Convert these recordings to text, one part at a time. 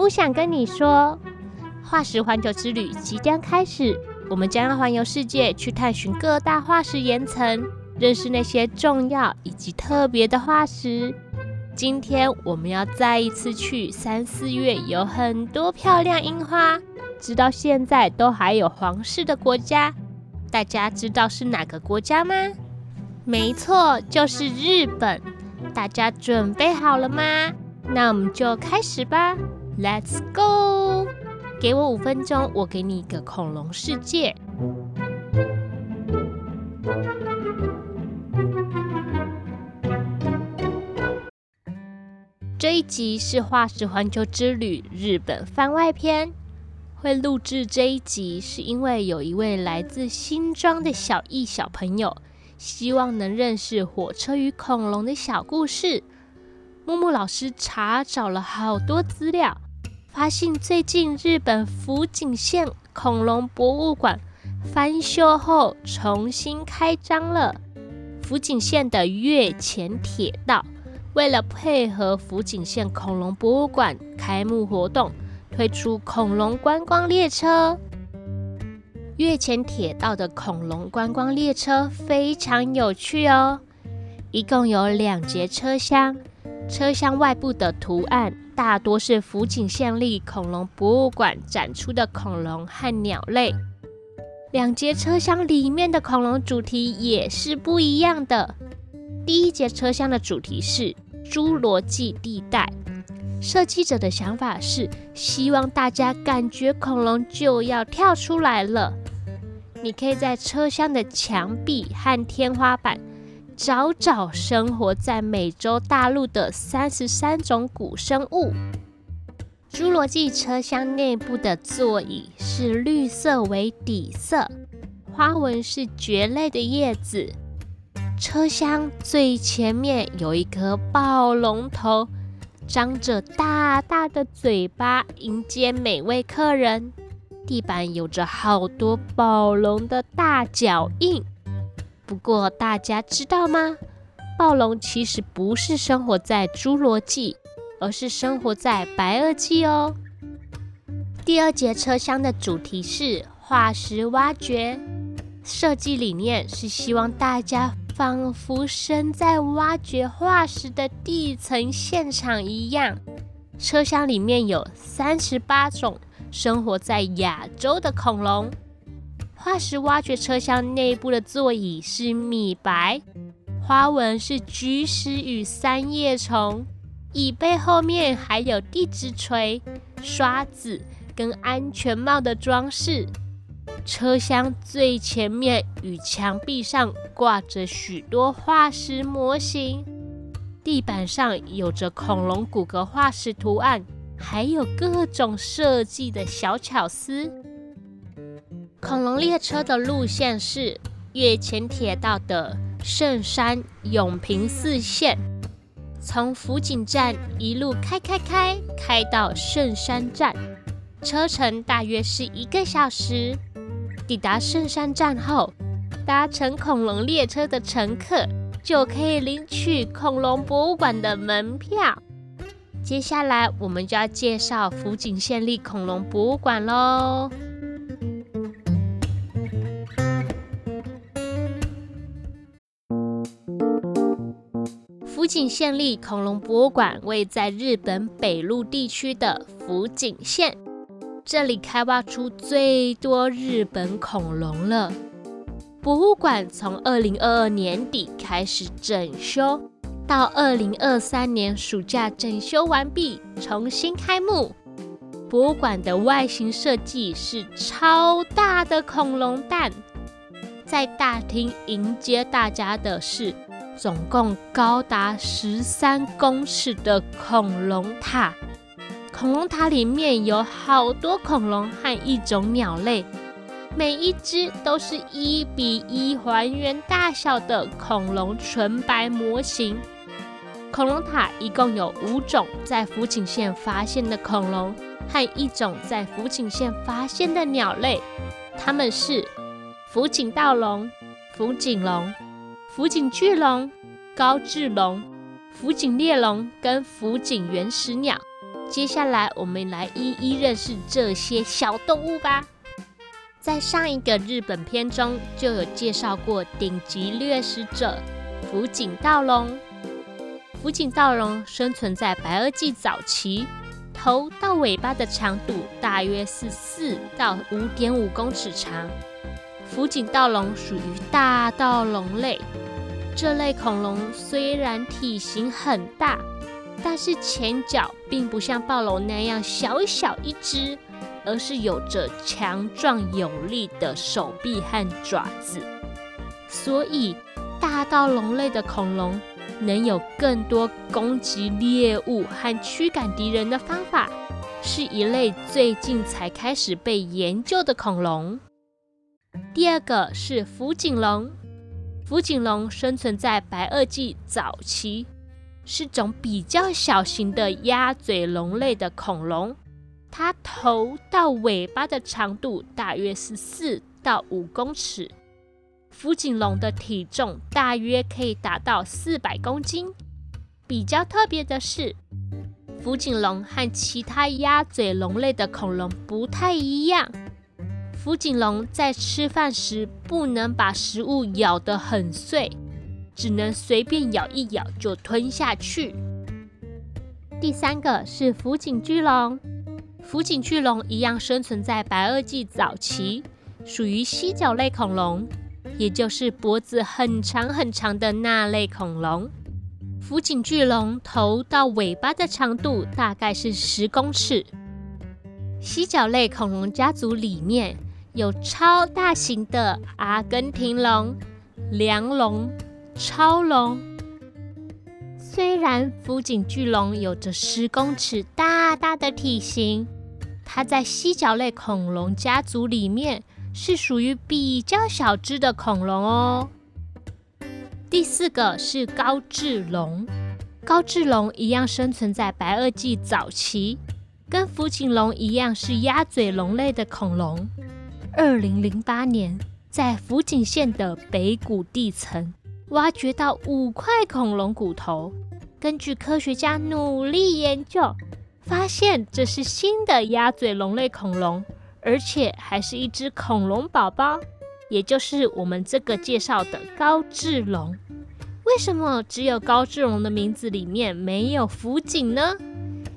不想跟你说，化石环球之旅即将开始，我们将要环游世界，去探寻各大化石岩层，认识那些重要以及特别的化石。今天我们要再一次去三四月有很多漂亮樱花，直到现在都还有皇室的国家。大家知道是哪个国家吗？没错，就是日本。大家准备好了吗？那我们就开始吧，Let's go！给我五分钟，我给你一个恐龙世界。这一集是化石环球之旅日本番外篇。会录制这一集，是因为有一位来自新庄的小艺小朋友。希望能认识火车与恐龙的小故事。木木老师查找了好多资料，发现最近日本福井县恐龙博物馆翻修后重新开张了。福井县的月前铁道为了配合福井县恐龙博物馆开幕活动，推出恐龙观光列车。月前铁道的恐龙观光列车非常有趣哦，一共有两节车厢，车厢外部的图案大多是福井县立恐龙博物馆展出的恐龙和鸟类。两节车厢里面的恐龙主题也是不一样的。第一节车厢的主题是侏罗纪地带，设计者的想法是希望大家感觉恐龙就要跳出来了。你可以在车厢的墙壁和天花板找找生活在美洲大陆的三十三种古生物。侏罗纪车厢内部的座椅是绿色为底色，花纹是蕨类的叶子。车厢最前面有一颗暴龙头，张着大大的嘴巴迎接每位客人。地板有着好多暴龙的大脚印，不过大家知道吗？暴龙其实不是生活在侏罗纪，而是生活在白垩纪哦。第二节车厢的主题是化石挖掘，设计理念是希望大家仿佛身在挖掘化石的地层现场一样。车厢里面有三十八种。生活在亚洲的恐龙，化石挖掘车厢内部的座椅是米白，花纹是菊石与三叶虫，椅背后面还有地质锤、刷子跟安全帽的装饰。车厢最前面与墙壁上挂着许多化石模型，地板上有着恐龙骨骼化石图案。还有各种设计的小巧思。恐龙列车的路线是月前铁道的圣山永平四线，从福井站一路开开开开到圣山站，车程大约是一个小时。抵达圣山站后，搭乘恐龙列车的乘客就可以领取恐龙博物馆的门票。接下来，我们就要介绍福井县立恐龙博物馆喽。福井县立恐龙博物馆位在日本北陆地区的福井县，这里开挖出最多日本恐龙了。博物馆从二零二二年底开始整修。到二零二三年暑假整修完毕，重新开幕。博物馆的外形设计是超大的恐龙蛋，在大厅迎接大家的是总共高达十三公尺的恐龙塔。恐龙塔里面有好多恐龙和一种鸟类，每一只都是一比一还原大小的恐龙纯白模型。恐龙塔一共有五种在福井县发现的恐龙和一种在福井县发现的鸟类，它们是福井盗龙、福井龙、福井巨龙、高志龙、福井猎龙跟福井原始鸟。接下来我们来一一认识这些小动物吧。在上一个日本片中就有介绍过顶级掠食者福井道龙。福井道龙生存在白垩纪早期，头到尾巴的长度大约是四到五点五公尺长。福井道龙属于大盗龙类，这类恐龙虽然体型很大。但是前脚并不像暴龙那样小小一只，而是有着强壮有力的手臂和爪子，所以大到龙类的恐龙能有更多攻击猎物和驱赶敌人的方法，是一类最近才开始被研究的恐龙。第二个是福井龙，福锦龙生存在白垩纪早期。是种比较小型的鸭嘴龙类的恐龙，它头到尾巴的长度大约是四到五公尺。福锦龙的体重大约可以达到四百公斤。比较特别的是，福锦龙和其他鸭嘴龙类的恐龙不太一样。福井龙在吃饭时不能把食物咬得很碎。只能随便咬一咬就吞下去。第三个是福井巨龙，福井巨龙一样生存在白垩纪早期，属于犀角类恐龙，也就是脖子很长很长的那类恐龙。福井巨龙头到尾巴的长度大概是十公尺。犀角类恐龙家族里面有超大型的阿根廷龙、梁龙。超龙虽然福井巨龙有着十公尺大大的体型，它在犀角类恐龙家族里面是属于比较小只的恐龙哦。第四个是高智龙，高智龙一样生存在白垩纪早期，跟福井龙一样是鸭嘴龙类的恐龙。二零零八年，在福井县的北谷地层。挖掘到五块恐龙骨头，根据科学家努力研究，发现这是新的鸭嘴龙类恐龙，而且还是一只恐龙宝宝，也就是我们这个介绍的高智龙。为什么只有高智龙的名字里面没有福井呢？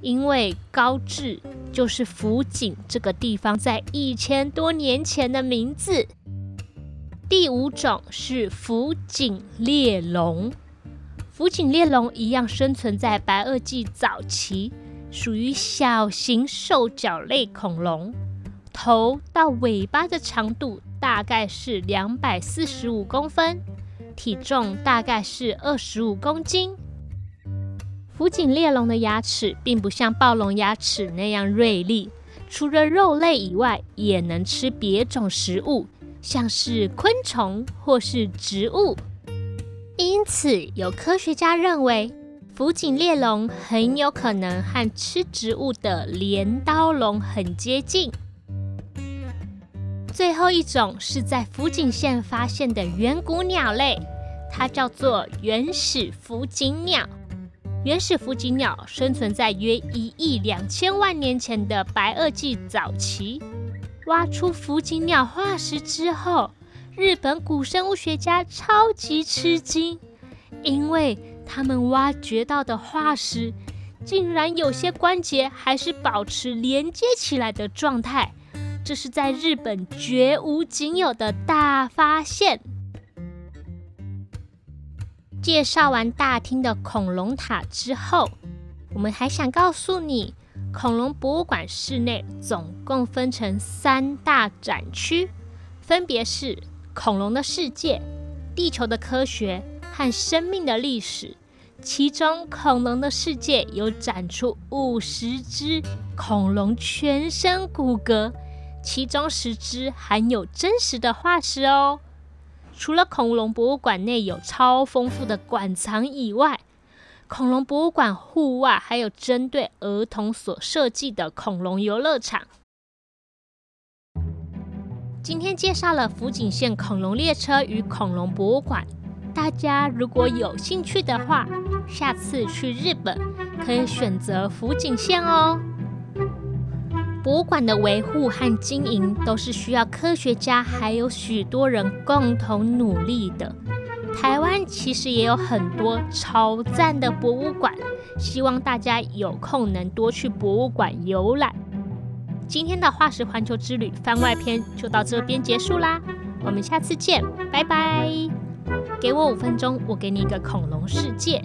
因为高智就是福井这个地方在一千多年前的名字。第五种是福井猎龙，福井猎龙一样生存在白垩纪早期，属于小型兽脚类恐龙，头到尾巴的长度大概是两百四十五公分，体重大概是二十五公斤。福井猎龙的牙齿并不像暴龙牙齿那样锐利，除了肉类以外，也能吃别种食物。像是昆虫或是植物，因此有科学家认为福井猎龙很有可能和吃植物的镰刀龙很接近。最后一种是在福井县发现的远古鸟类，它叫做原始福井鸟。原始福井鸟生存在约一亿两千万年前的白垩纪早期。挖出福井鸟化石之后，日本古生物学家超级吃惊，因为他们挖掘到的化石竟然有些关节还是保持连接起来的状态，这是在日本绝无仅有的大发现。介绍完大厅的恐龙塔之后，我们还想告诉你。恐龙博物馆室内总共分成三大展区，分别是恐龙的世界、地球的科学和生命的历史。其中，恐龙的世界有展出五十只恐龙全身骨骼，其中十只含有真实的化石哦。除了恐龙博物馆内有超丰富的馆藏以外，恐龙博物馆户外还有针对儿童所设计的恐龙游乐场。今天介绍了福井县恐龙列车与恐龙博物馆，大家如果有兴趣的话，下次去日本可以选择福井县哦。博物馆的维护和经营都是需要科学家还有许多人共同努力的。台湾其实也有很多超赞的博物馆，希望大家有空能多去博物馆游览。今天的化石环球之旅番外篇就到这边结束啦，我们下次见，拜拜。给我五分钟，我给你一个恐龙世界。